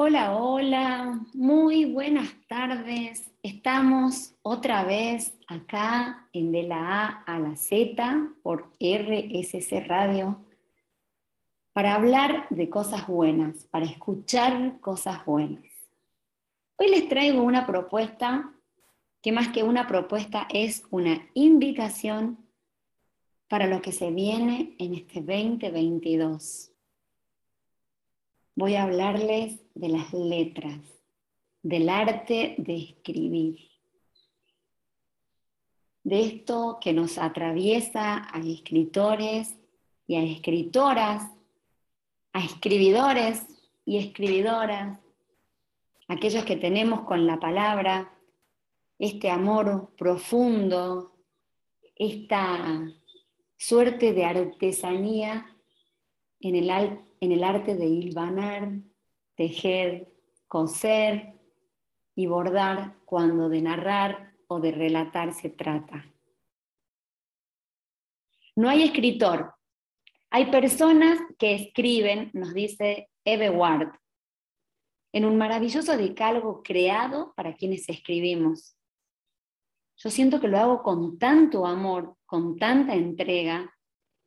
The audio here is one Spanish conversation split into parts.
Hola, hola, muy buenas tardes. Estamos otra vez acá en De la A a la Z por RSC Radio para hablar de cosas buenas, para escuchar cosas buenas. Hoy les traigo una propuesta que más que una propuesta es una invitación para lo que se viene en este 2022 voy a hablarles de las letras, del arte de escribir, de esto que nos atraviesa a escritores y a escritoras, a escribidores y escribidoras, aquellos que tenemos con la palabra este amor profundo, esta suerte de artesanía en el, en el arte de hilvanar, tejer, coser y bordar cuando de narrar o de relatar se trata. No hay escritor, hay personas que escriben, nos dice Eve Ward, en un maravilloso decálogo creado para quienes escribimos. Yo siento que lo hago con tanto amor, con tanta entrega,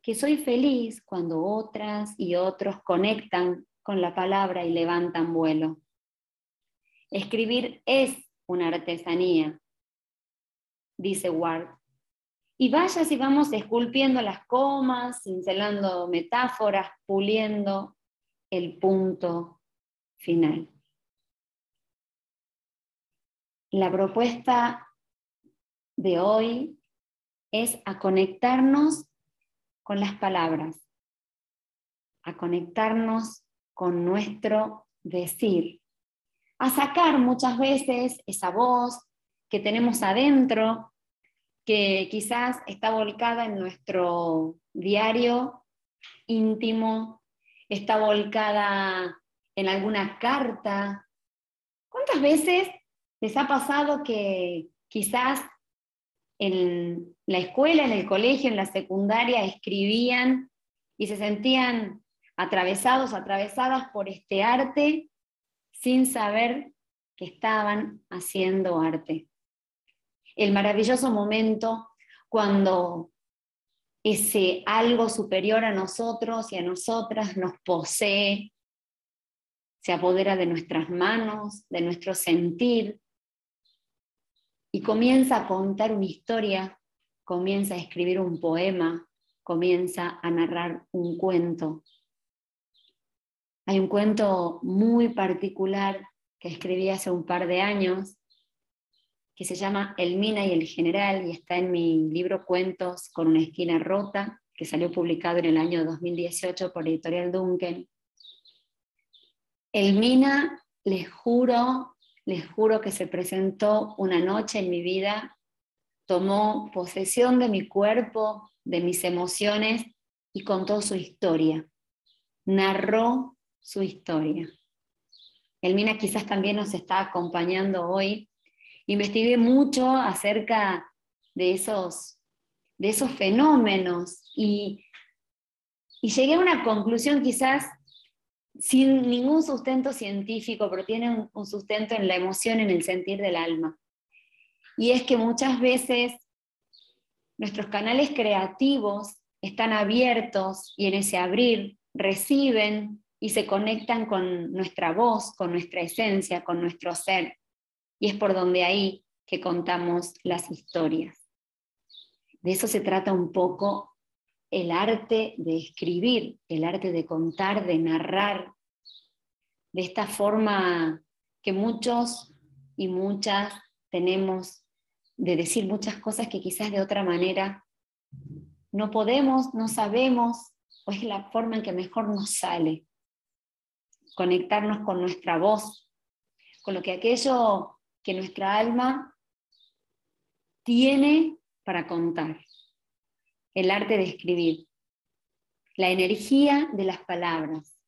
que soy feliz cuando otras y otros conectan con la palabra y levantan vuelo. Escribir es una artesanía, dice Ward. Y vaya si vamos esculpiendo las comas, cincelando metáforas, puliendo el punto final. La propuesta de hoy es a conectarnos con las palabras, a conectarnos con nuestro decir, a sacar muchas veces esa voz que tenemos adentro, que quizás está volcada en nuestro diario íntimo, está volcada en alguna carta. ¿Cuántas veces les ha pasado que quizás en la escuela, en el colegio, en la secundaria, escribían y se sentían atravesados, atravesadas por este arte sin saber que estaban haciendo arte. El maravilloso momento cuando ese algo superior a nosotros y a nosotras nos posee, se apodera de nuestras manos, de nuestro sentir, y comienza a contar una historia, comienza a escribir un poema, comienza a narrar un cuento. Hay un cuento muy particular que escribí hace un par de años, que se llama El Mina y el General, y está en mi libro Cuentos con una esquina rota, que salió publicado en el año 2018 por Editorial Duncan. El Mina, les juro, les juro que se presentó una noche en mi vida, tomó posesión de mi cuerpo, de mis emociones y contó su historia. Narró su historia. Elmina quizás también nos está acompañando hoy. Investigué mucho acerca de esos, de esos fenómenos y, y llegué a una conclusión quizás sin ningún sustento científico, pero tiene un, sustento en la emoción, en el sentir del alma. Y es que muchas veces nuestros canales creativos están abiertos y en ese abrir reciben y se conectan con nuestra voz, con nuestra esencia, con nuestro ser. Y es por donde ahí que contamos las historias. De eso se trata un poco el arte de escribir, el arte de contar, de narrar, de esta forma que muchos y muchas tenemos de decir muchas cosas que quizás de otra manera no podemos, no sabemos, o es la forma en que mejor nos sale. Conectarnos con nuestra voz, con lo que aquello que nuestra alma tiene para contar el arte de escribir, la energía de las palabras,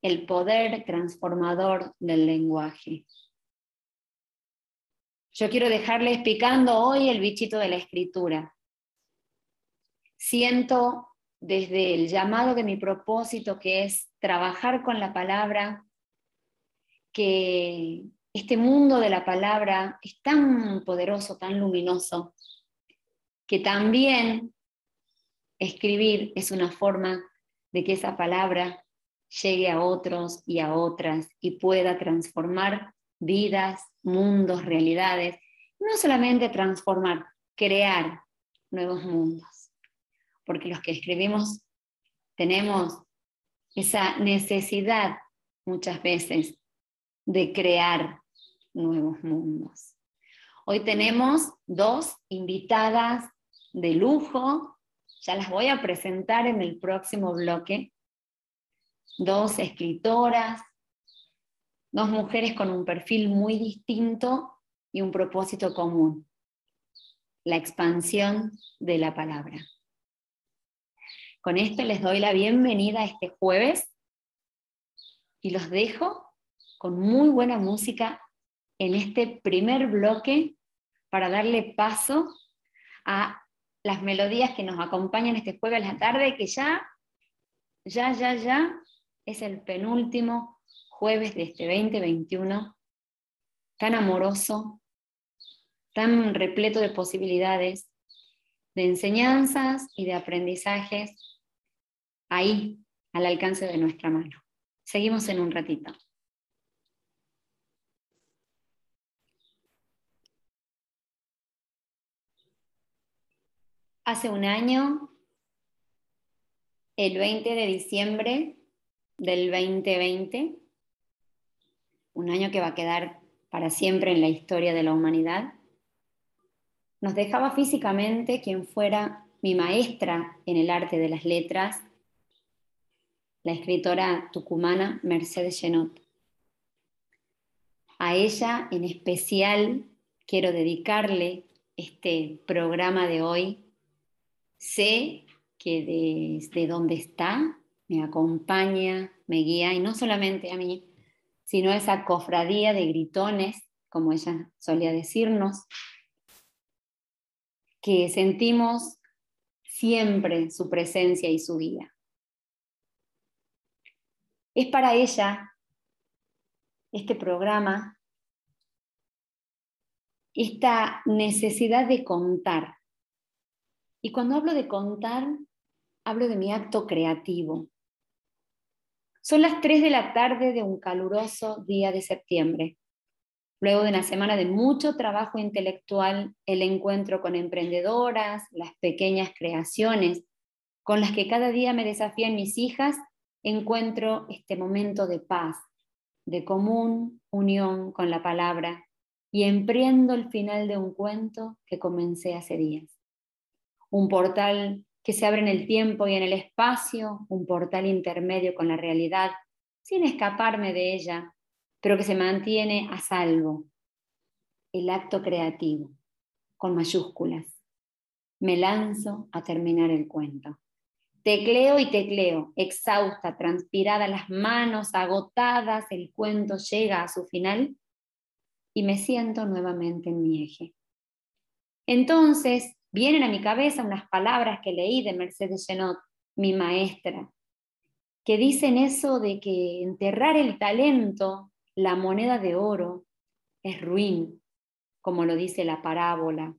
el poder transformador del lenguaje. Yo quiero dejarles picando hoy el bichito de la escritura. Siento desde el llamado de mi propósito, que es trabajar con la palabra, que este mundo de la palabra es tan poderoso, tan luminoso, que también escribir es una forma de que esa palabra llegue a otros y a otras y pueda transformar vidas, mundos, realidades. No solamente transformar, crear nuevos mundos. Porque los que escribimos tenemos esa necesidad muchas veces de crear nuevos mundos. Hoy tenemos dos invitadas de lujo, ya las voy a presentar en el próximo bloque, dos escritoras, dos mujeres con un perfil muy distinto y un propósito común, la expansión de la palabra. Con esto les doy la bienvenida a este jueves y los dejo con muy buena música en este primer bloque para darle paso a las melodías que nos acompañan este jueves a la tarde, que ya, ya, ya, ya es el penúltimo jueves de este 2021, tan amoroso, tan repleto de posibilidades, de enseñanzas y de aprendizajes, ahí, al alcance de nuestra mano. Seguimos en un ratito. Hace un año, el 20 de diciembre del 2020, un año que va a quedar para siempre en la historia de la humanidad, nos dejaba físicamente quien fuera mi maestra en el arte de las letras, la escritora tucumana Mercedes Genot. A ella en especial quiero dedicarle este programa de hoy sé que desde donde está me acompaña, me guía, y no solamente a mí, sino esa cofradía de gritones, como ella solía decirnos, que sentimos siempre su presencia y su guía. Es para ella este programa, esta necesidad de contar, y cuando hablo de contar, hablo de mi acto creativo. Son las 3 de la tarde de un caluroso día de septiembre. Luego de una semana de mucho trabajo intelectual, el encuentro con emprendedoras, las pequeñas creaciones con las que cada día me desafían mis hijas, encuentro este momento de paz, de común unión con la palabra y emprendo el final de un cuento que comencé hace días un portal que se abre en el tiempo y en el espacio, un portal intermedio con la realidad, sin escaparme de ella, pero que se mantiene a salvo. El acto creativo, con mayúsculas. Me lanzo a terminar el cuento. Tecleo y tecleo, exhausta, transpirada, las manos agotadas, el cuento llega a su final y me siento nuevamente en mi eje. Entonces, vienen a mi cabeza unas palabras que leí de Mercedes Genot, mi maestra, que dicen eso de que enterrar el talento, la moneda de oro, es ruin, como lo dice la parábola,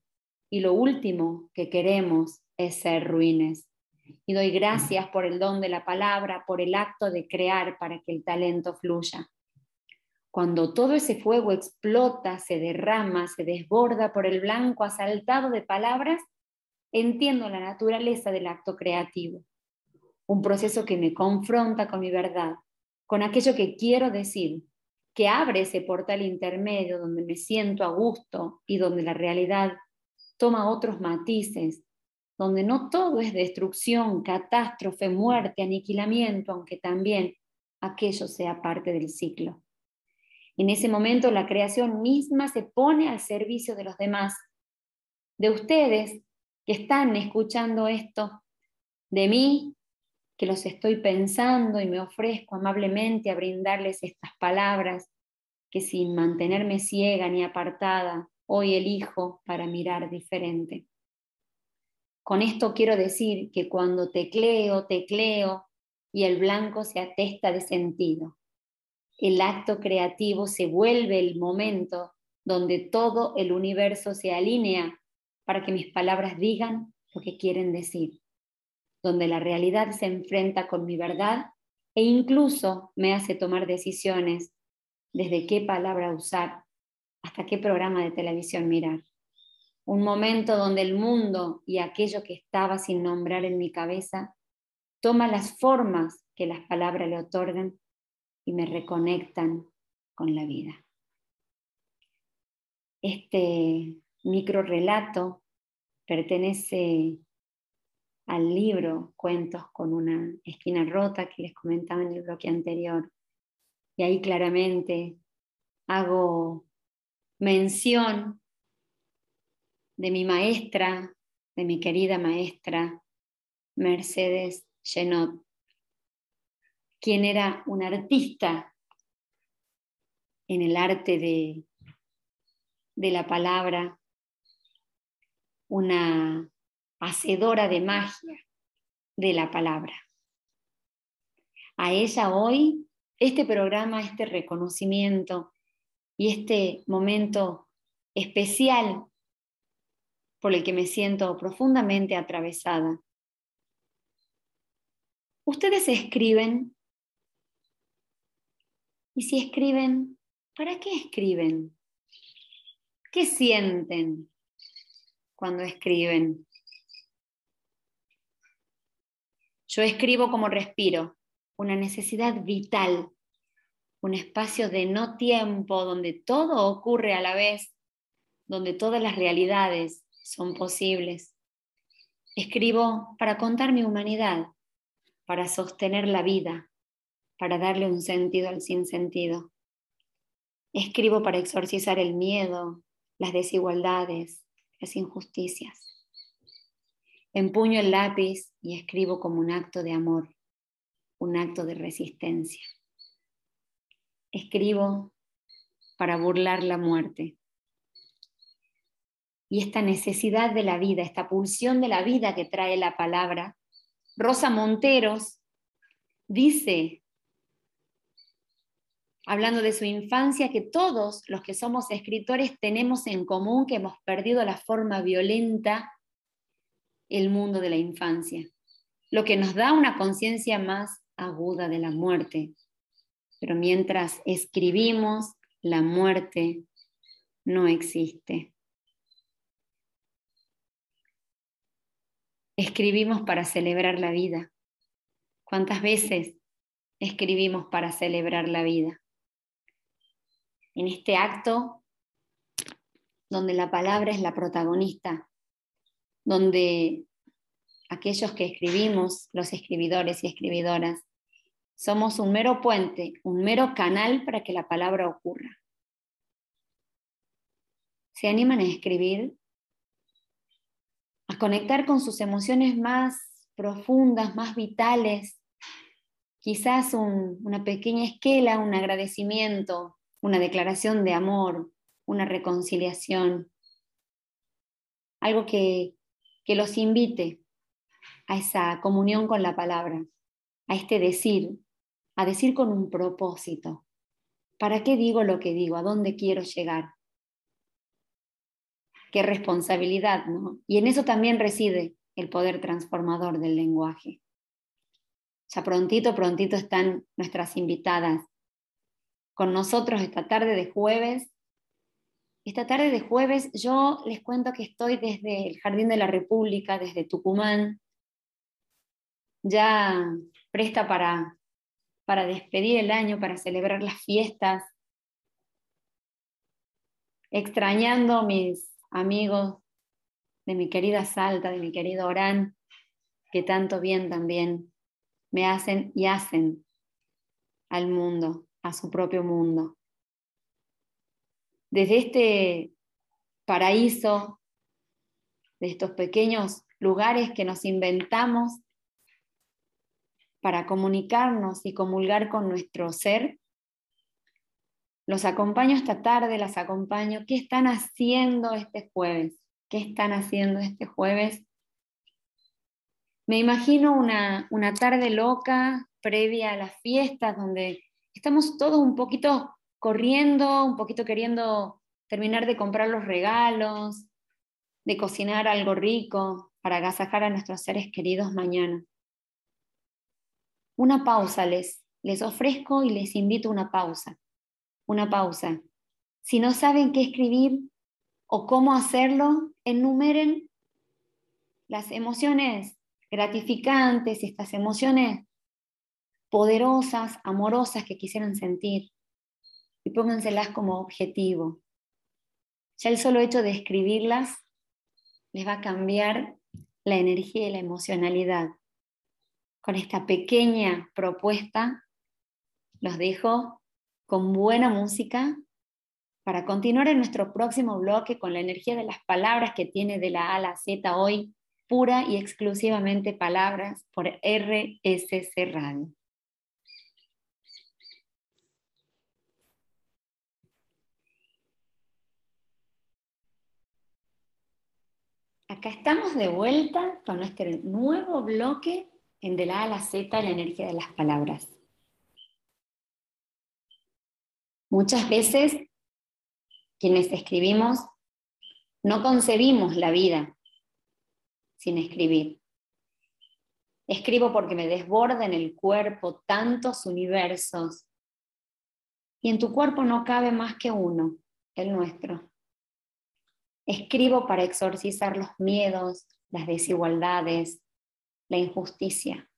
y lo último que queremos es ser ruines. Y doy gracias por el don de la palabra, por el acto de crear para que el talento fluya. Cuando todo ese fuego explota, se derrama, se desborda por el blanco asaltado de palabras, entiendo la naturaleza del acto creativo. Un proceso que me confronta con mi verdad, con aquello que quiero decir, que abre ese portal intermedio donde me siento a gusto y donde la realidad toma otros matices, donde no todo es destrucción, catástrofe, muerte, aniquilamiento, aunque también aquello sea parte del ciclo. En ese momento la creación misma se pone al servicio de los demás, de ustedes que están escuchando esto, de mí, que los estoy pensando y me ofrezco amablemente a brindarles estas palabras que sin mantenerme ciega ni apartada, hoy elijo para mirar diferente. Con esto quiero decir que cuando tecleo, tecleo y el blanco se atesta de sentido, el acto creativo se vuelve el momento donde todo el universo se alinea para que mis palabras digan lo que quieren decir, donde la realidad se enfrenta con mi verdad e incluso me hace tomar decisiones desde qué palabra usar hasta qué programa de televisión mirar. Un momento donde el mundo y aquello que estaba sin nombrar en mi cabeza toma las formas que las palabras le otorgan y me reconectan con la vida. Este micro relato pertenece al libro Cuentos con una esquina rota que les comentaba en el bloque anterior. Y ahí claramente hago mención de mi maestra, de mi querida maestra Mercedes Genot, quien era un artista en el arte de, de la palabra, una hacedora de magia de la palabra. A ella hoy, este programa, este reconocimiento y este momento especial por el que me siento profundamente atravesada. Ustedes escriben y si escriben, ¿para qué escriben? ¿Qué sienten cuando escriben? Yo escribo como respiro, una necesidad vital, un espacio de no tiempo donde todo ocurre a la vez, donde todas las realidades son posibles. Escribo para contar mi humanidad, para sostener la vida, para darle un sentido al sinsentido. Escribo para exorcizar el miedo, las desigualdades, las injusticias. Empuño el lápiz y escribo como un acto de amor, un acto de resistencia. Escribo para burlar la muerte. Y esta necesidad de la vida, esta pulsión de la vida que trae la palabra, Rosa Monteros dice hablando de su infancia, que todos los que somos escritores tenemos en común que hemos perdido la forma violenta el mundo de la infancia, lo que nos da una conciencia más aguda de la muerte. Pero mientras escribimos, la muerte no existe. Escribimos para celebrar la vida. ¿Cuántas veces escribimos para celebrar la vida? En este acto donde la palabra es la protagonista, donde aquellos que escribimos, los escribidores y escribidoras, somos un mero puente, un mero canal para que la palabra ocurra. ¿Se animan a escribir? A conectar con sus emociones más profundas, más vitales, quizás una pequeña esquela, un agradecimiento, una declaración de amor, una reconciliación, algo que, que los invite a esa comunión con la palabra, a este decir, a decir con un propósito. ¿Para qué digo lo que digo? ¿A dónde quiero llegar? Qué responsabilidad, ¿no? Y en eso también reside el poder transformador del lenguaje. Ya prontito, prontito están nuestras invitadas con nosotros esta tarde de jueves. Esta tarde de jueves yo les cuento que estoy desde el Jardín de la República, desde Tucumán, ya presta para, para despedir el año, para celebrar las fiestas, extrañando a mis amigos de mi querida Salta, de mi querido Orán, que tanto bien también me hacen y hacen al mundo a su propio mundo. Desde este paraíso, de estos pequeños lugares que nos inventamos para comunicarnos y comulgar con nuestro ser, los acompaño esta tarde, las acompaño. ¿Qué están haciendo este jueves? ¿Qué están haciendo este jueves? Me imagino una, una tarde loca previa a las fiestas donde estamos todos un poquito corriendo, un poquito queriendo terminar de comprar los regalos, de cocinar algo rico para agasajar a nuestros seres queridos mañana. Una pausa les, les ofrezco y les invito una pausa. Una pausa. Si no saben qué escribir o cómo hacerlo, enumeren las emociones gratificantes, estas emociones poderosas, amorosas que quisieran sentir y pónganselas como objetivo. Ya el solo hecho de escribirlas les va a cambiar la energía y la emocionalidad. Con esta pequeña propuesta los dejo con buena música para continuar en nuestro próximo bloque con la energía de las palabras que tiene de la A a la Z hoy, pura y exclusivamente palabras por RSC Radio. Acá estamos de vuelta con nuestro nuevo bloque en de la A a la Z, la energía de las palabras. Muchas veces quienes escribimos no concebimos la vida sin escribir. Escribo porque me desborda en el cuerpo tantos universos y en tu cuerpo no cabe más que uno, el nuestro. Escribo para exorcizar los miedos, las desigualdades, la injusticia.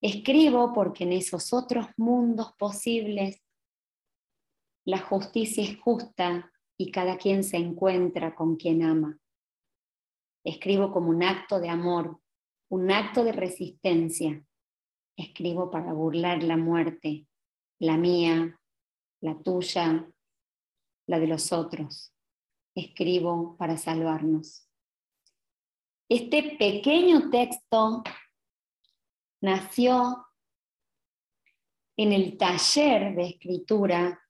Escribo porque en esos otros mundos posibles la justicia es justa y cada quien se encuentra con quien ama. Escribo como un acto de amor, un acto de resistencia. Escribo para burlar la muerte, la mía, la tuya, la de los otros escribo para salvarnos. Este pequeño texto nació en el taller de escritura,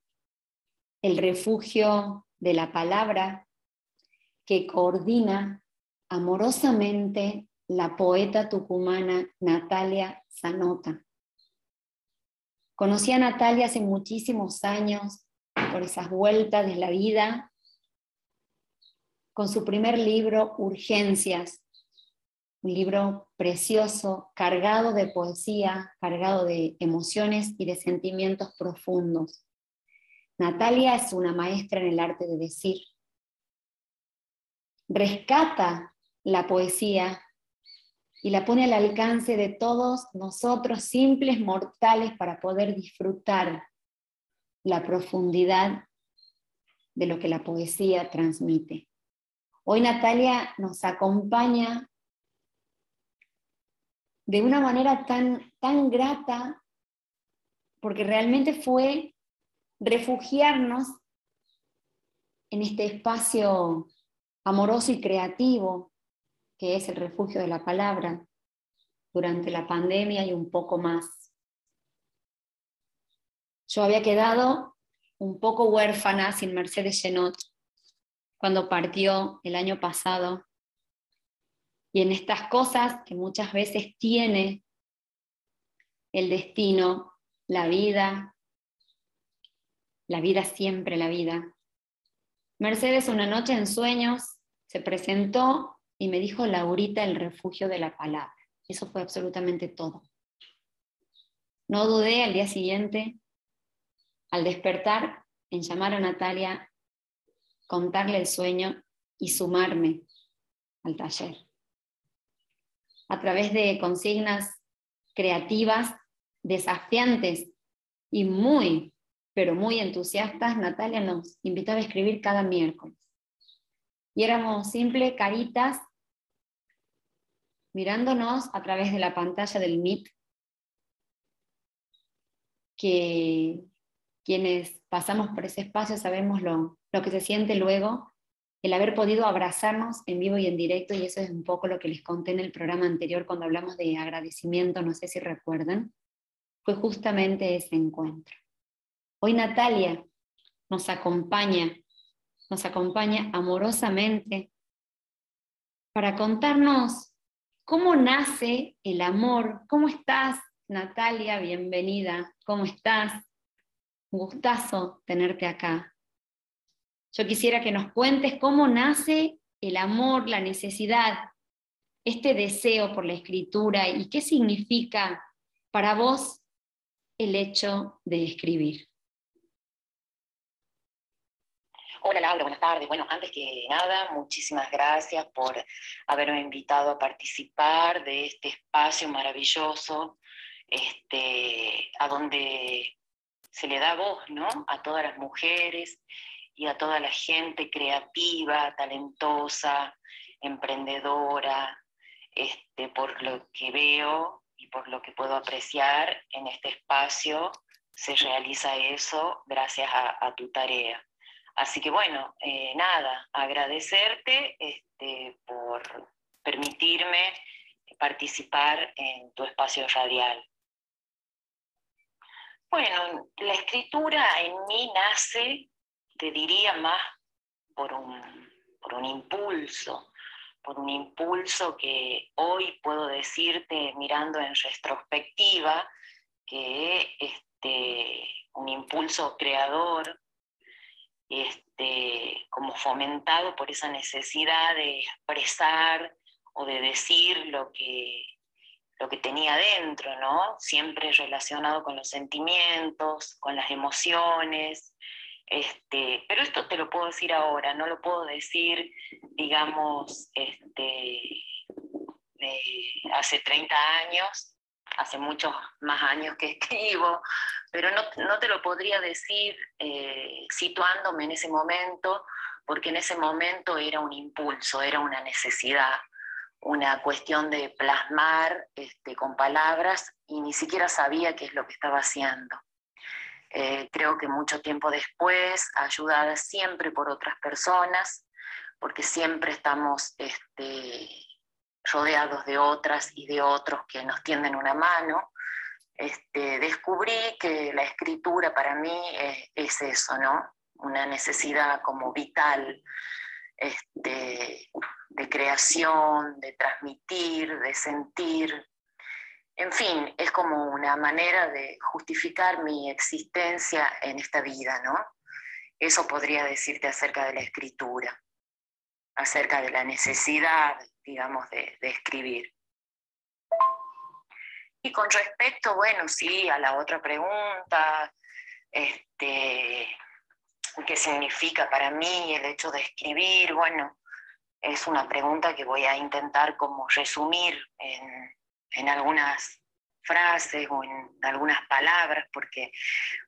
el refugio de la palabra que coordina amorosamente la poeta tucumana Natalia Zanota. Conocí a Natalia hace muchísimos años por esas vueltas de la vida con su primer libro, Urgencias, un libro precioso, cargado de poesía, cargado de emociones y de sentimientos profundos. Natalia es una maestra en el arte de decir. Rescata la poesía y la pone al alcance de todos nosotros, simples mortales, para poder disfrutar la profundidad de lo que la poesía transmite. Hoy Natalia nos acompaña de una manera tan, tan grata, porque realmente fue refugiarnos en este espacio amoroso y creativo que es el refugio de la palabra durante la pandemia y un poco más. Yo había quedado un poco huérfana sin Mercedes Genot cuando partió el año pasado. Y en estas cosas que muchas veces tiene el destino, la vida, la vida siempre la vida. Mercedes una noche en sueños se presentó y me dijo Laurita el refugio de la palabra. Eso fue absolutamente todo. No dudé al día siguiente, al despertar, en llamar a Natalia contarle el sueño y sumarme al taller. A través de consignas creativas, desafiantes y muy, pero muy entusiastas, Natalia nos invitaba a escribir cada miércoles. Y éramos simples caritas mirándonos a través de la pantalla del Meet, que quienes pasamos por ese espacio sabemos lo, lo que se siente luego, el haber podido abrazarnos en vivo y en directo, y eso es un poco lo que les conté en el programa anterior cuando hablamos de agradecimiento, no sé si recuerdan, fue justamente ese encuentro. Hoy Natalia nos acompaña, nos acompaña amorosamente para contarnos cómo nace el amor. ¿Cómo estás, Natalia? Bienvenida. ¿Cómo estás? un gustazo tenerte acá. Yo quisiera que nos cuentes cómo nace el amor, la necesidad, este deseo por la escritura y qué significa para vos el hecho de escribir. Hola Laura, buenas tardes. Bueno, antes que nada, muchísimas gracias por haberme invitado a participar de este espacio maravilloso, este, a donde se le da voz ¿no? a todas las mujeres y a toda la gente creativa, talentosa, emprendedora, este, por lo que veo y por lo que puedo apreciar en este espacio, se realiza eso gracias a, tu tarea. Así que bueno, eh, nada, agradecerte este, por permitirme participar en tu espacio radial. Bueno, la escritura en mí nace, te diría más, por un, por un impulso, por un impulso que hoy puedo decirte mirando en retrospectiva, que este, un impulso creador, este, como fomentado por esa necesidad de expresar o de decir lo que, lo que tenía dentro, ¿no? Siempre relacionado con los sentimientos, con las emociones. Este, pero esto te lo puedo decir ahora, no lo puedo decir, digamos, este, hace 30 años, hace muchos más años que escribo, pero no, te lo podría decir eh, situándome en ese momento, porque en ese momento era un impulso, era una necesidad una cuestión de plasmar este, con palabras y ni siquiera sabía qué es lo que estaba haciendo. Eh, creo que mucho tiempo después, ayudada siempre por otras personas, porque siempre estamos este, rodeados de otras y de otros que nos tienden una mano, este, descubrí que la escritura para mí es, es eso, ¿no? Una necesidad como vital este, de creación, de transmitir, de sentir. En fin, es como una manera de justificar mi existencia en esta vida, ¿no? Eso podría decirte acerca de la escritura, acerca de la necesidad, digamos, de, escribir. Y con respecto, bueno, sí, a la otra pregunta, este, ¿Qué significa para mí el hecho de escribir? Bueno, es una pregunta que voy a intentar como resumir en, en algunas frases o en algunas palabras, porque,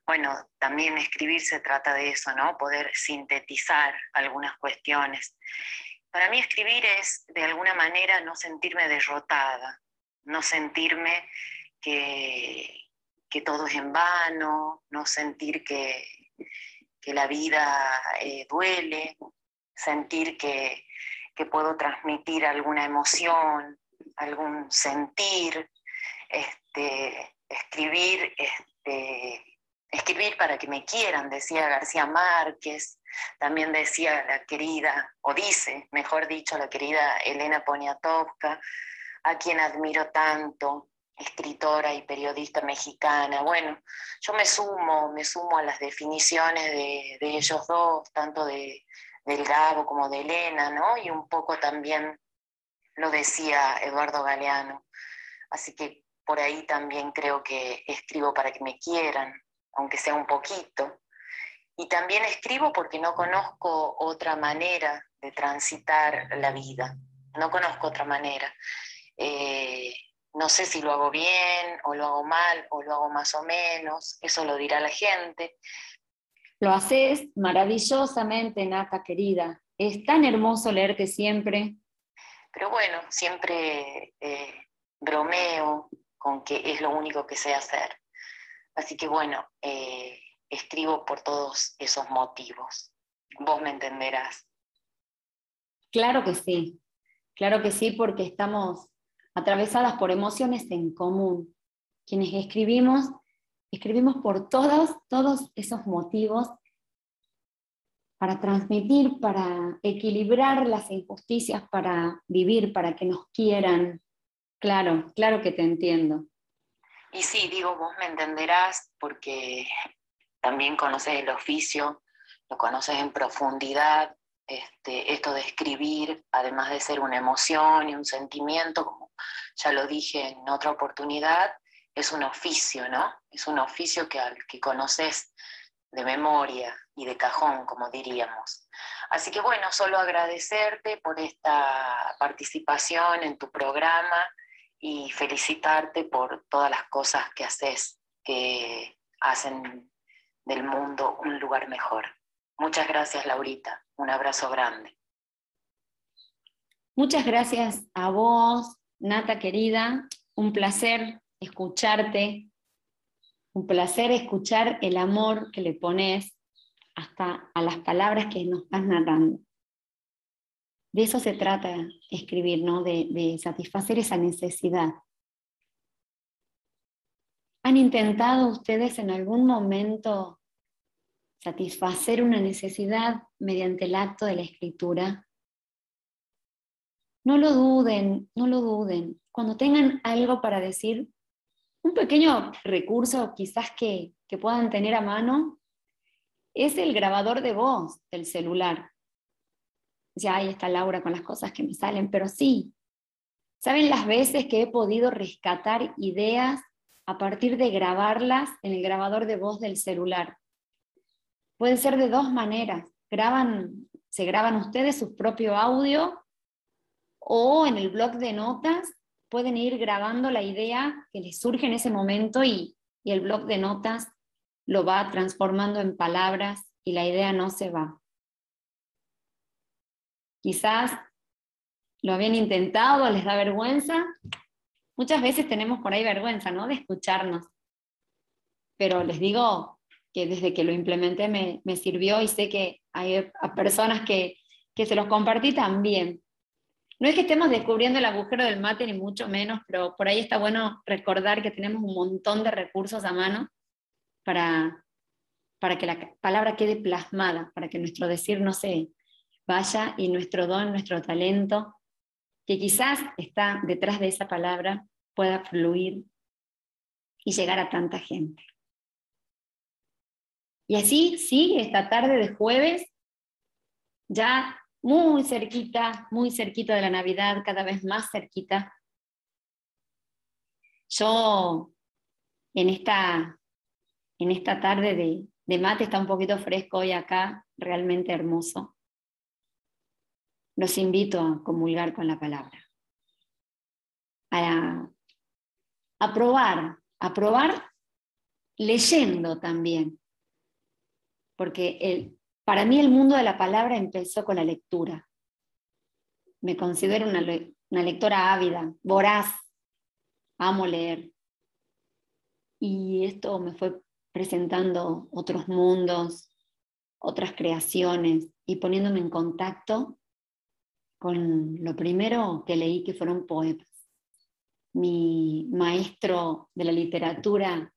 bueno, también escribir se trata de eso, ¿no? Poder sintetizar algunas cuestiones. Para mí escribir es, de alguna manera, no sentirme derrotada, no sentirme que, que todo es en vano, no sentir que, que la vida eh, duele, sentir que, puedo transmitir alguna emoción, algún sentir, este, escribir, este, escribir para que me quieran, decía García Márquez, también decía la querida, o dice, mejor dicho, la querida Elena Poniatowska, a quien admiro tanto, escritora y periodista mexicana. Bueno, yo me sumo, me sumo a las definiciones de, ellos dos, tanto de, del Gabo como de Elena, ¿no? Y un poco también lo decía Eduardo Galeano. Así que por ahí también creo que escribo para que me quieran, aunque sea un poquito. Y también escribo porque no conozco otra manera de transitar la vida, no conozco otra manera. Eh, no sé si lo hago bien o lo hago mal o lo hago más o menos, eso lo dirá la gente. Lo haces maravillosamente, Nata querida. Es tan hermoso leerte siempre. Pero bueno, siempre eh, bromeo con que es lo único que sé hacer. Así que bueno, eh, escribo por todos esos motivos. Vos me entenderás. Claro que sí, claro que sí, porque estamos atravesadas por emociones en común. Quienes escribimos, escribimos por todos, todos esos motivos para transmitir, para equilibrar las injusticias, para vivir, para que nos quieran. Claro, claro que te entiendo. Y sí, digo, vos me entenderás porque también conoces el oficio, lo conoces en profundidad, este, esto de escribir, además de ser una emoción y un sentimiento, como ya lo dije en otra oportunidad, es un oficio, ¿no? Es un oficio que, que conoces de memoria y de cajón, como diríamos. Así que bueno, solo agradecerte por esta participación en tu programa y felicitarte por todas las cosas que haces que hacen del mundo un lugar mejor. Muchas gracias, Laurita. Un abrazo grande. Muchas gracias a vos, Nata querida. Un placer escucharte. Un placer escuchar el amor que le pones hasta a las palabras que nos estás narrando. De eso se trata escribir, ¿no? De, de satisfacer esa necesidad. ¿Han intentado ustedes en algún momento satisfacer una necesidad mediante el acto de la escritura. No lo duden, no lo duden. Cuando tengan algo para decir, un pequeño recurso quizás que, que puedan tener a mano es el grabador de voz del celular. Ya ahí está Laura con las cosas que me salen, pero sí. ¿Saben las veces que he podido rescatar ideas a partir de grabarlas en el grabador de voz del celular? Puede ser de dos maneras. Graban, se graban ustedes su propio audio o en el blog de notas pueden ir grabando la idea que les surge en ese momento y, y el blog de notas lo va transformando en palabras y la idea no se va. Quizás lo habían intentado, les da vergüenza. Muchas veces tenemos por ahí vergüenza, ¿no? De escucharnos. Pero les digo, que desde que lo implementé me, me sirvió y sé que hay personas que, que se los compartí también. No es que estemos descubriendo el agujero del mate, ni mucho menos, pero por ahí está bueno recordar que tenemos un montón de recursos a mano para, para que la palabra quede plasmada, para que nuestro decir no se vaya y nuestro don, nuestro talento, que quizás está detrás de esa palabra, pueda fluir y llegar a tanta gente. Y así sigue esta tarde de jueves, ya muy cerquita, muy cerquita de la Navidad, cada vez más cerquita. Yo en esta, en esta tarde de, mate está un poquito fresco hoy acá, realmente hermoso. Los invito a comulgar con la palabra, a, a probar, a probar leyendo también, porque el, para mí el mundo de la palabra empezó con la lectura. Me considero una, lectora ávida, voraz, amo leer. Y esto me fue presentando otros mundos, otras creaciones y poniéndome en contacto con lo primero que leí que fueron poemas. Mi maestro de la literatura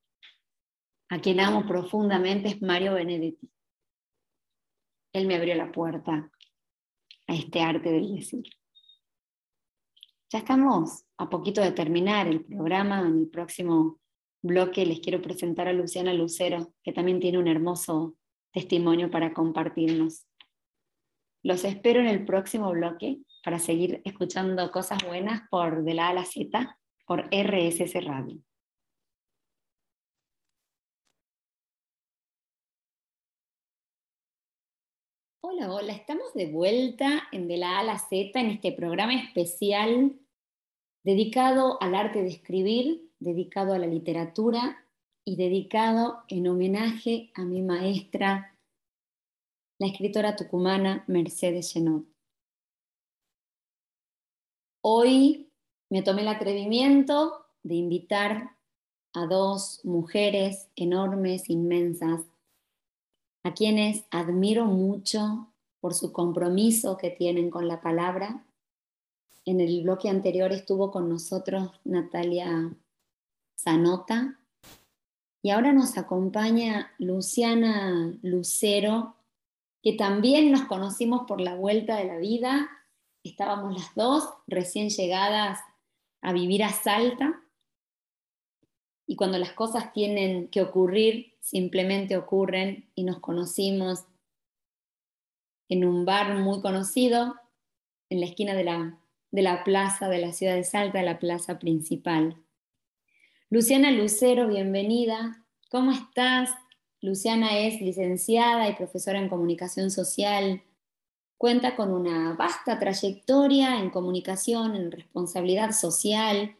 a quien amo profundamente es Mario Benedetti. Él me abrió la puerta a este arte del decir. Ya estamos a poquito de terminar el programa. En el próximo bloque les quiero presentar a Luciana Lucero, que también tiene un hermoso testimonio para compartirnos. Los espero en el próximo bloque para seguir escuchando cosas buenas por De la A la Z por RSS Radio. Hola, estamos de vuelta en De la A a la Z en este programa especial dedicado al arte de escribir, dedicado a la literatura y dedicado en homenaje a mi maestra, la escritora tucumana Mercedes Genot. Hoy me tomé el atrevimiento de invitar a dos mujeres enormes, inmensas, a quienes admiro mucho por su compromiso que tienen con la palabra. En el bloque anterior estuvo con nosotros Natalia Zanota y ahora nos acompaña Luciana Lucero, que también nos conocimos por la vuelta de la vida. Estábamos las dos recién llegadas a vivir a Salta y cuando las cosas tienen que ocurrir, simplemente ocurren y nos conocimos en un bar muy conocido, en la esquina de la, de la plaza de la ciudad de Salta, la plaza principal. Luciana Lucero, bienvenida. ¿Cómo estás? Luciana es licenciada y profesora en comunicación social. Cuenta con una vasta trayectoria en comunicación, en responsabilidad social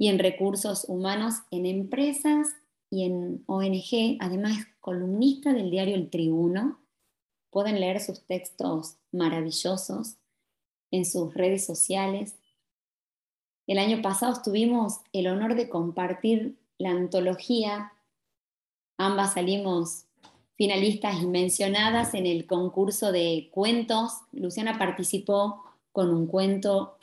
y en recursos humanos en empresas y en ONG. Además, columnista del diario El Tribuno. Pueden leer sus textos maravillosos en sus redes sociales. El año pasado tuvimos el honor de compartir la antología Ambas salimos finalistas y mencionadas en el concurso de cuentos. Luciana participó con un cuento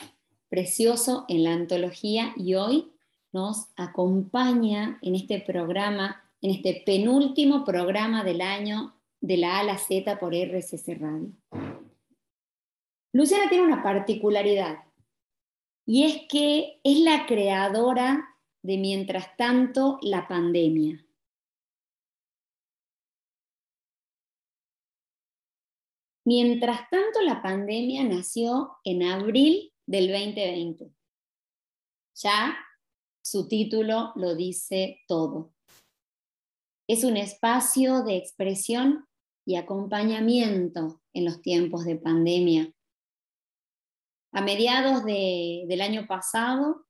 precioso en la antología y hoy nos acompaña en este programa, en este penúltimo programa del año de la A la Z por RCC Radio. Luciana tiene una particularidad y es que es la creadora de Mientras tanto la pandemia. Mientras tanto, la pandemia nació en abril del 2020. Ya su título lo dice todo. Es un espacio de expresión y acompañamiento en los tiempos de pandemia. A mediados del año pasado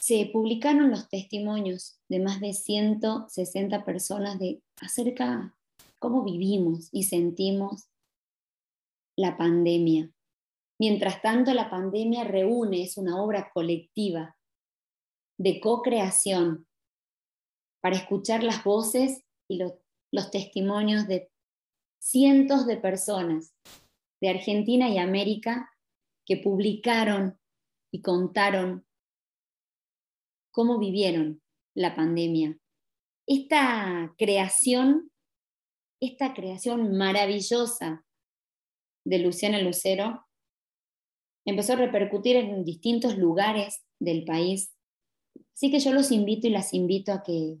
se publicaron los testimonios de más de 160 personas de acerca cómo vivimos y sentimos la pandemia. Mientras tanto, la pandemia reúne, es una obra colectiva de co-creación para escuchar las voces y los, los testimonios de cientos de personas de Argentina y América que publicaron y contaron cómo vivieron la pandemia. Esta creación esta creación maravillosa de Luciana Lucero empezó a repercutir en distintos lugares del país. Así que yo los invito y las invito a que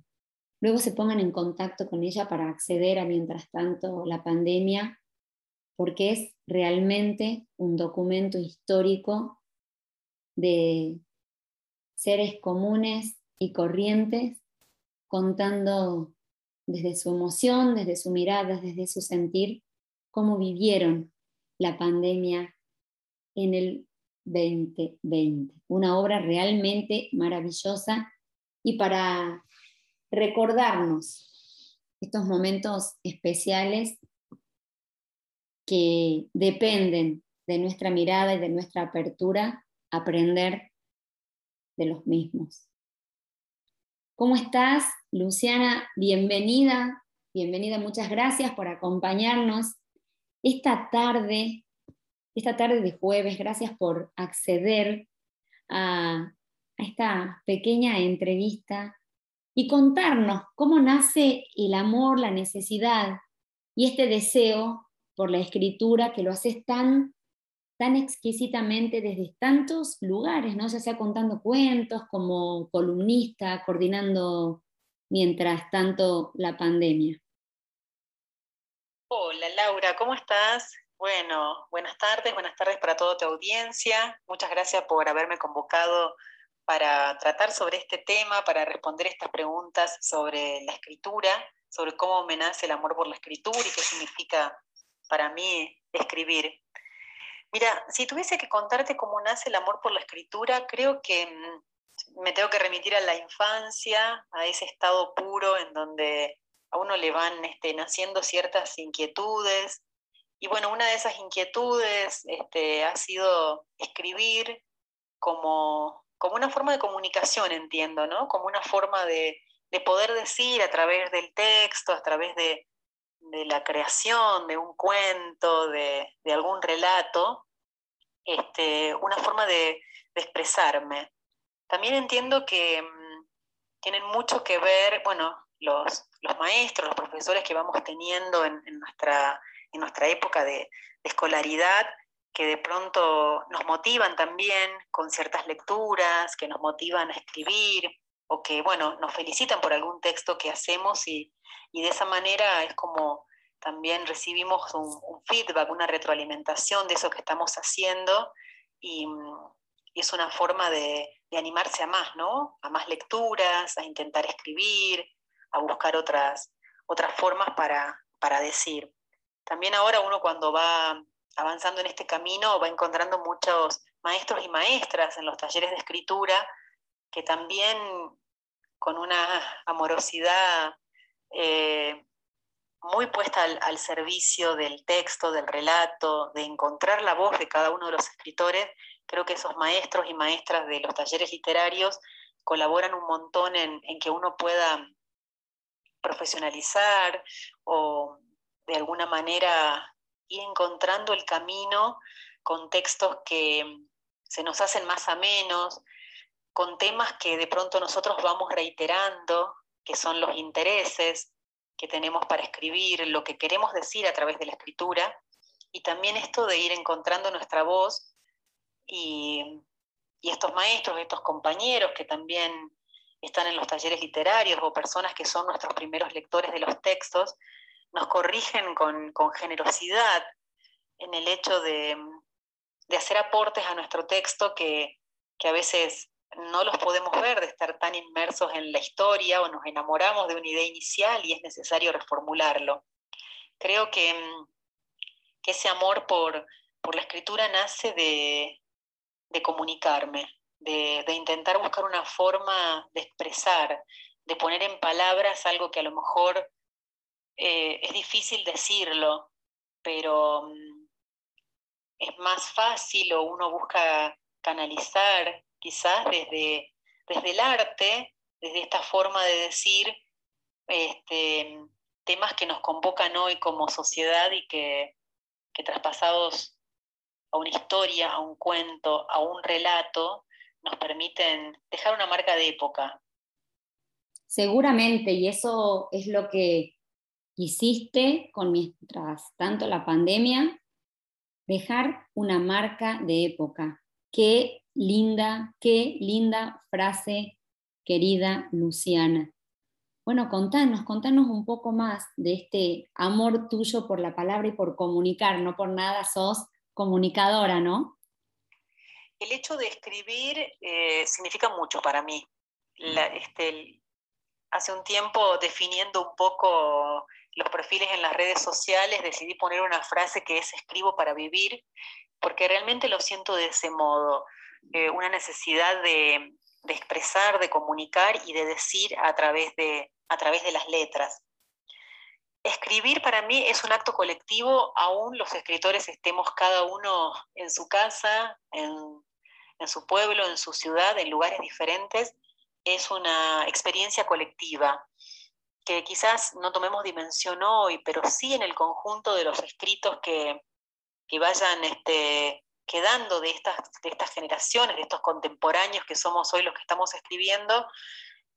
luego se pongan en contacto con ella para acceder a, mientras tanto, la pandemia, porque es realmente un documento histórico de seres comunes y corrientes contando desde su emoción, desde su mirada, desde su sentir, cómo vivieron la pandemia en el 2020. Una obra realmente maravillosa y para recordarnos estos momentos especiales que dependen de nuestra mirada y de nuestra apertura, aprender de los mismos. ¿Cómo estás? Luciana, bienvenida, bienvenida, muchas gracias por acompañarnos esta tarde, esta tarde de jueves, gracias por acceder a, esta pequeña entrevista y contarnos cómo nace el amor, la necesidad y este deseo por la escritura que lo haces tan tan exquisitamente desde tantos lugares, ¿no? ya sea contando cuentos como columnista, coordinando mientras tanto la pandemia. Hola Laura, ¿cómo estás? Bueno, buenas tardes, buenas tardes para toda tu audiencia. Muchas gracias por haberme convocado para tratar sobre este tema, para responder estas preguntas sobre la escritura, sobre cómo me nace el amor por la escritura y qué significa para mí escribir. Mira, si tuviese que contarte cómo nace el amor por la escritura, creo que mm, me tengo que remitir a la infancia, a ese estado puro en donde a uno le van este, naciendo ciertas inquietudes. Y bueno, una de esas inquietudes este, ha sido escribir como, como una forma de comunicación, entiendo, ¿no? Como una forma de, poder decir a través del texto, a través de, la creación de un cuento, de, algún relato, este, una forma de, expresarme. También entiendo que mm, tienen mucho que ver, bueno, los, maestros, los profesores que vamos teniendo en, nuestra, en nuestra época de, escolaridad, que de pronto nos motivan también con ciertas lecturas, que nos motivan a escribir o que, bueno, nos felicitan por algún texto que hacemos y, de esa manera es como también recibimos un, feedback, una retroalimentación de eso que estamos haciendo y, es una forma de, animarse a más, ¿no? A más lecturas, a intentar escribir, a buscar otras, otras formas para, para decir. También ahora uno cuando va avanzando en este camino va encontrando muchos maestros y maestras en los talleres de escritura que también con una amorosidad eh, muy puesta al, servicio del texto, del relato, de encontrar la voz de cada uno de los escritores, creo que esos maestros y maestras de los talleres literarios colaboran un montón en, en que uno pueda profesionalizar o de alguna manera ir encontrando el camino con textos que se nos hacen más amenos, con temas que de pronto nosotros vamos reiterando, que son los intereses que tenemos para escribir, lo que queremos decir a través de la escritura, y también esto de ir encontrando nuestra voz y, estos maestros, estos compañeros que también están en los talleres literarios o personas que son nuestros primeros lectores de los textos, nos corrigen con, generosidad en el hecho de, hacer aportes a nuestro texto que, a veces no los podemos ver de estar tan inmersos en la historia o nos enamoramos de una idea inicial y es necesario reformularlo. Creo que, ese amor por, la escritura nace de, comunicarme, de, de, intentar buscar una forma de expresar, de poner en palabras algo que a lo mejor eh, es difícil decirlo, pero mm, es más fácil o uno busca canalizar quizás desde, desde el arte, desde esta forma de decir este, temas que nos convocan hoy como sociedad y que, que traspasados a una historia, a un cuento, a un relato, nos permiten dejar una marca de época. Seguramente, y eso es lo que hiciste con mientras tanto la pandemia, dejar una marca de época. Qué linda, qué linda frase, querida Luciana. Bueno, contanos, contanos un poco más de este amor tuyo por la palabra y por comunicar, no por nada sos comunicadora, ¿no? El hecho de escribir eh, significa mucho para mí. Este, hace un tiempo definiendo un poco los perfiles en las redes sociales, decidí poner una frase que es escribo para vivir, porque realmente lo siento de ese modo, eh, una necesidad de, expresar, de comunicar y de decir a través de, a través de las letras. Escribir para mí es un acto colectivo, aún los escritores estemos cada uno en su casa, en, en su pueblo, en su ciudad, en lugares diferentes, es una experiencia colectiva que quizás no tomemos dimensión hoy, pero sí en el conjunto de los escritos que, vayan este, quedando de estas, de estas generaciones, de estos contemporáneos que somos hoy los que estamos escribiendo,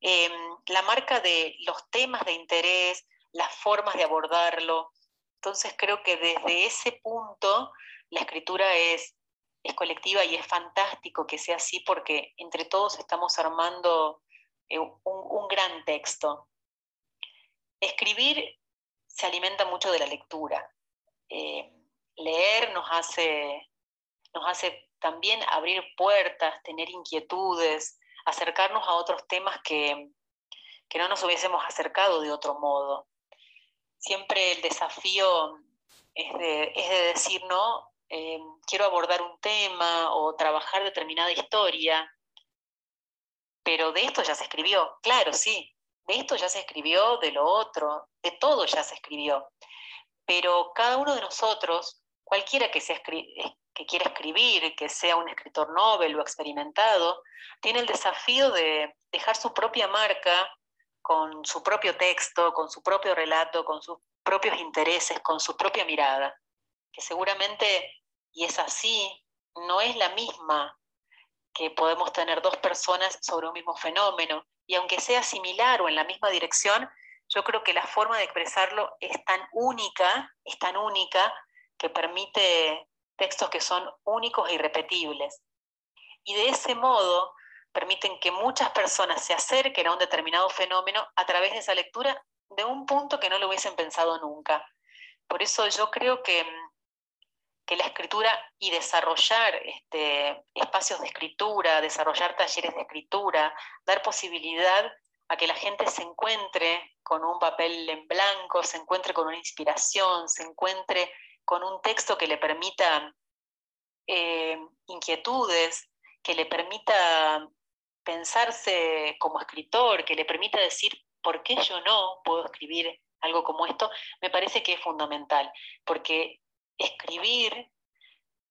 em, la marca de los temas de interés, las formas de abordarlo. Entonces creo que desde ese punto la escritura es, es colectiva y es fantástico que sea así porque entre todos estamos armando eh, un gran texto. Escribir se alimenta mucho de la lectura. Eh, leer nos hace, nos hace también abrir puertas, tener inquietudes, acercarnos a otros temas que, no nos hubiésemos acercado de otro modo. Siempre el desafío es de, decir, no, eh, quiero abordar un tema o trabajar determinada historia, pero de esto ya se escribió, claro, sí, de esto ya se escribió, de lo otro, de todo ya se escribió. Pero cada uno de nosotros, cualquiera que, sea que quiera escribir, que sea un escritor novel o experimentado, tiene el desafío de dejar su propia marca con su propio texto, con su propio relato, con sus propios intereses, con su propia mirada, que seguramente, y es así, no es la misma que podemos tener dos personas sobre un mismo fenómeno, y aunque sea similar o en la misma dirección, yo creo que la forma de expresarlo es tan única, es tan única, que permite textos que son únicos e irrepetibles. Y de ese modo permiten que muchas personas se acerquen a un determinado fenómeno a través de esa lectura de un punto que no lo hubiesen pensado nunca. Por eso yo creo que, que la escritura y desarrollar este, espacios de escritura, desarrollar talleres de escritura, dar posibilidad a que la gente se encuentre con un papel en blanco, se encuentre con una inspiración, se encuentre con un texto que le permita eh, inquietudes, que le permita pensarse como escritor, que le permita decir por qué yo no puedo escribir algo como esto, me parece que es fundamental, porque escribir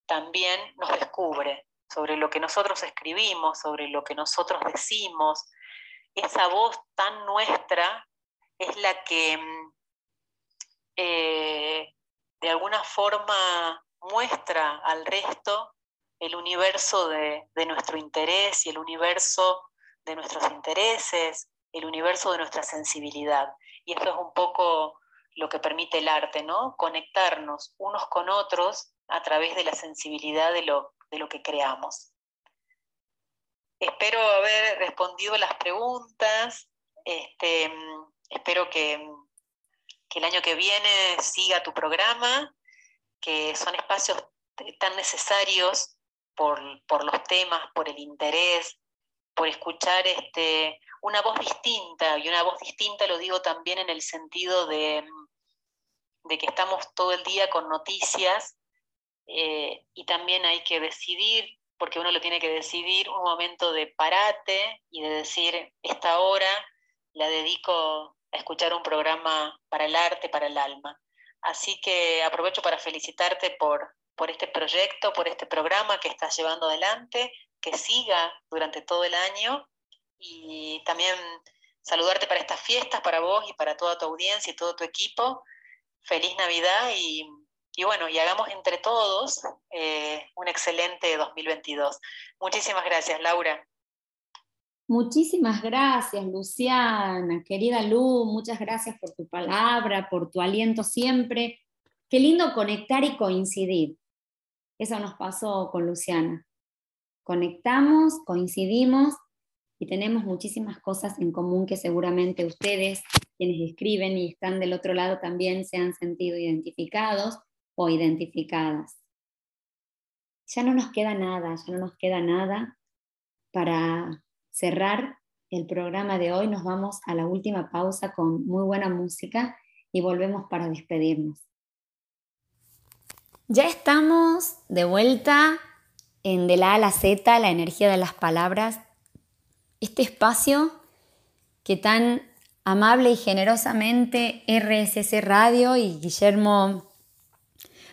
también nos descubre sobre lo que nosotros escribimos, sobre lo que nosotros decimos. Esa voz tan nuestra es la que mm, eh, de alguna forma muestra al resto el universo de, nuestro interés y el universo de nuestros intereses, el universo de nuestra sensibilidad. Y esto es un poco lo que permite el arte, ¿no? Conectarnos unos con otros a través de la sensibilidad de lo, de lo que creamos. Espero haber respondido las preguntas. Este, espero que, que el año que viene siga tu programa, que son espacios tan necesarios por, los temas, por el interés, por escuchar este, una voz distinta, y una voz distinta lo digo también en el sentido de, de que estamos todo el día con noticias eh, y también hay que decidir, porque uno lo tiene que decidir, un momento de parate y de decir, esta hora la dedico a escuchar un programa para el arte, para el alma. Así que aprovecho para felicitarte por, por este proyecto, por este programa que estás llevando adelante, que siga durante todo el año y también saludarte para estas fiestas, para vos y para toda tu audiencia y todo tu equipo. Feliz Navidad y, bueno, y hagamos entre todos eh, un excelente 2022. Muchísimas gracias, Laura. Muchísimas gracias, Luciana, querida Lu, muchas gracias por tu palabra, por tu aliento siempre. Qué lindo conectar y coincidir. Eso nos pasó con Luciana. Conectamos, coincidimos y tenemos muchísimas cosas en común que seguramente ustedes, quienes escriben y están del otro lado, también se han sentido identificados o identificadas. Ya no nos queda nada, ya no nos queda nada para cerrar el programa de hoy. Nos vamos a la última pausa con muy buena música y volvemos para despedirnos. Ya estamos de vuelta en De la A a la Z, la energía de las palabras. Este espacio que tan amable y generosamente RSS Radio y Guillermo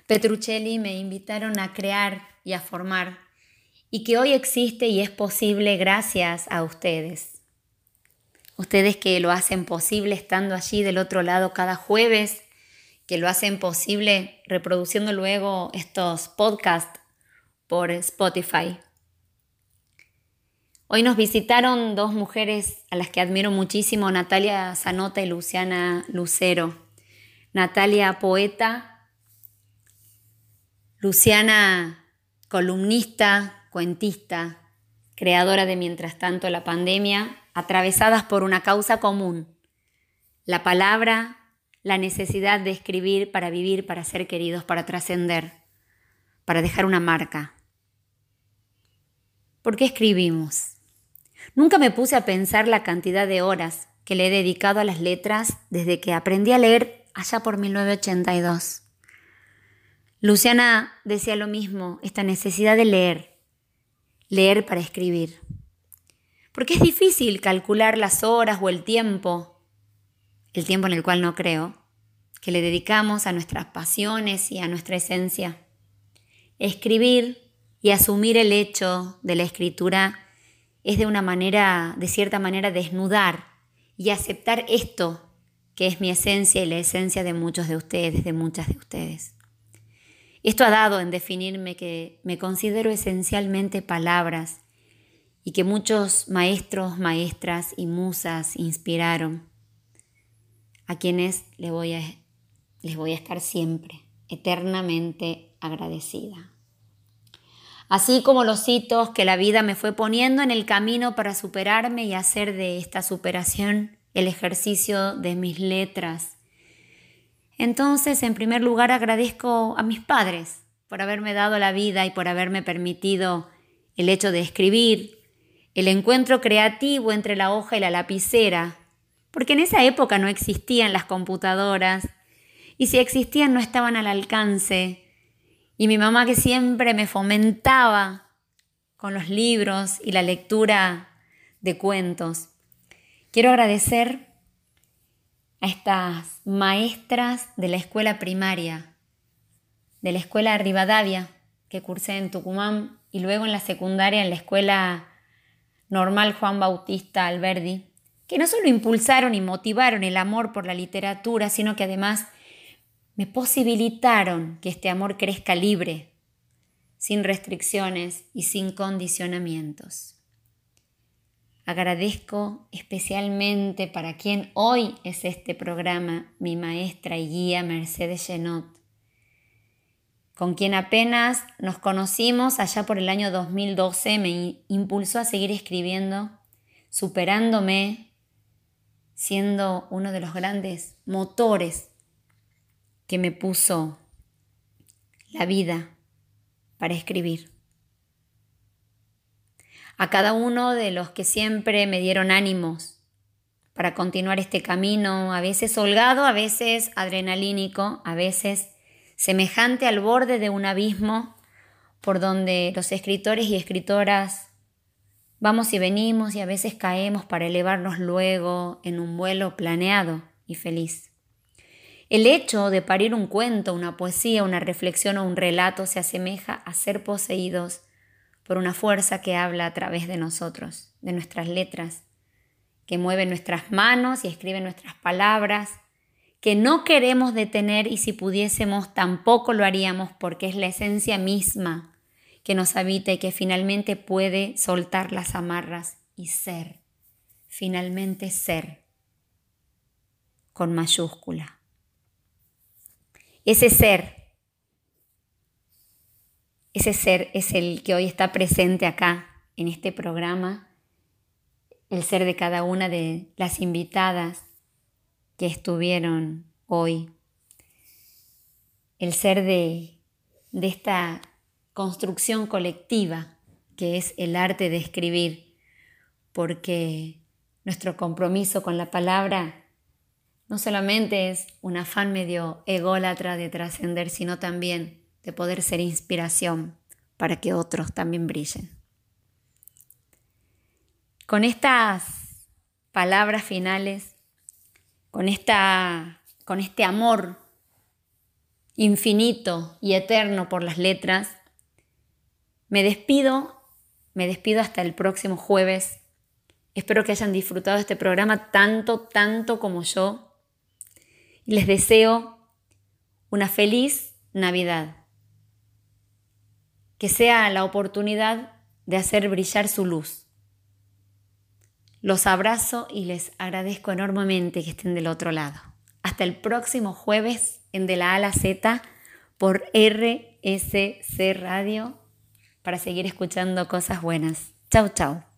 Petruccelli me invitaron a crear y a formar y que hoy existe y es posible gracias a ustedes. Ustedes que lo hacen posible estando allí del otro lado cada jueves que lo hacen posible reproduciendo luego estos podcasts por Spotify. Hoy nos visitaron dos mujeres a las que admiro muchísimo, Natalia Zanota y Luciana Lucero. Natalia, poeta, Luciana, columnista, cuentista, creadora de Mientras tanto la pandemia, atravesadas por una causa común, la palabra la necesidad de escribir para vivir, para ser queridos, para trascender, para dejar una marca. ¿Por qué escribimos? Nunca me puse a pensar la cantidad de horas que le he dedicado a las letras desde que aprendí a leer allá por 1982. Luciana decía lo mismo, esta necesidad de leer, leer para escribir. Porque es difícil calcular las horas o el tiempo el tiempo en el cual no creo, que le dedicamos a nuestras pasiones y a nuestra esencia. Escribir y asumir el hecho de la escritura es de una manera, de cierta manera, desnudar y aceptar esto que es mi esencia y la esencia de muchos de ustedes, de muchas de ustedes. Esto ha dado en definirme que me considero esencialmente palabras y que muchos maestros, maestras y musas inspiraron a quienes les voy a, les voy a estar siempre eternamente agradecida. Así como los hitos que la vida me fue poniendo en el camino para superarme y hacer de esta superación el ejercicio de mis letras. Entonces, en primer lugar, agradezco a mis padres por haberme dado la vida y por haberme permitido el hecho de escribir, el encuentro creativo entre la hoja y la lapicera, porque en esa época no existían las computadoras y si existían no estaban al alcance. Y mi mamá que siempre me fomentaba con los libros y la lectura de cuentos. Quiero agradecer a estas maestras de la escuela primaria, de la escuela Rivadavia, que cursé en Tucumán, y luego en la secundaria en la escuela normal Juan Bautista Alberdi, que no solo impulsaron y motivaron el amor por la literatura, sino que además me posibilitaron que este amor crezca libre, sin restricciones y sin condicionamientos. Agradezco especialmente para quien hoy es este programa, mi maestra y guía Mercedes Genot, con quien apenas nos conocimos allá por el año 2012, me impulsó a seguir escribiendo, superándome, siendo uno de los grandes motores que me puso la vida para escribir. A cada uno de los que siempre me dieron ánimos para continuar este camino, a veces holgado, a veces adrenalínico, a veces semejante al borde de un abismo por donde los escritores y escritoras vamos y venimos y a veces caemos para elevarnos luego en un vuelo planeado y feliz. El hecho de parir un cuento, una poesía, una reflexión o un relato se asemeja a ser poseídos por una fuerza que habla a través de nosotros, de nuestras letras, que mueve nuestras manos y escribe nuestras palabras, que no queremos detener y si pudiésemos tampoco lo haríamos porque es la esencia misma que nos habita y que finalmente puede soltar las amarras y ser, finalmente ser, con mayúscula. Ese ser, ese ser es el que hoy está presente acá en este programa, el ser de cada una de las invitadas que estuvieron hoy, el ser de, de esta construcción colectiva que es el arte de escribir, porque nuestro compromiso con la palabra no solamente es un afán medio ególatra de trascender, sino también de poder ser inspiración para que otros también brillen. Con estas palabras finales, con, esta, con este amor infinito y eterno por las letras, me despido, me despido hasta el próximo jueves. Espero que hayan disfrutado este programa tanto, tanto como yo les deseo una feliz Navidad. Que sea la oportunidad de hacer brillar su luz. Los abrazo y les agradezco enormemente que estén del otro lado. Hasta el próximo jueves en De la A Z por RSC Radio para seguir escuchando cosas buenas. Chau, chau.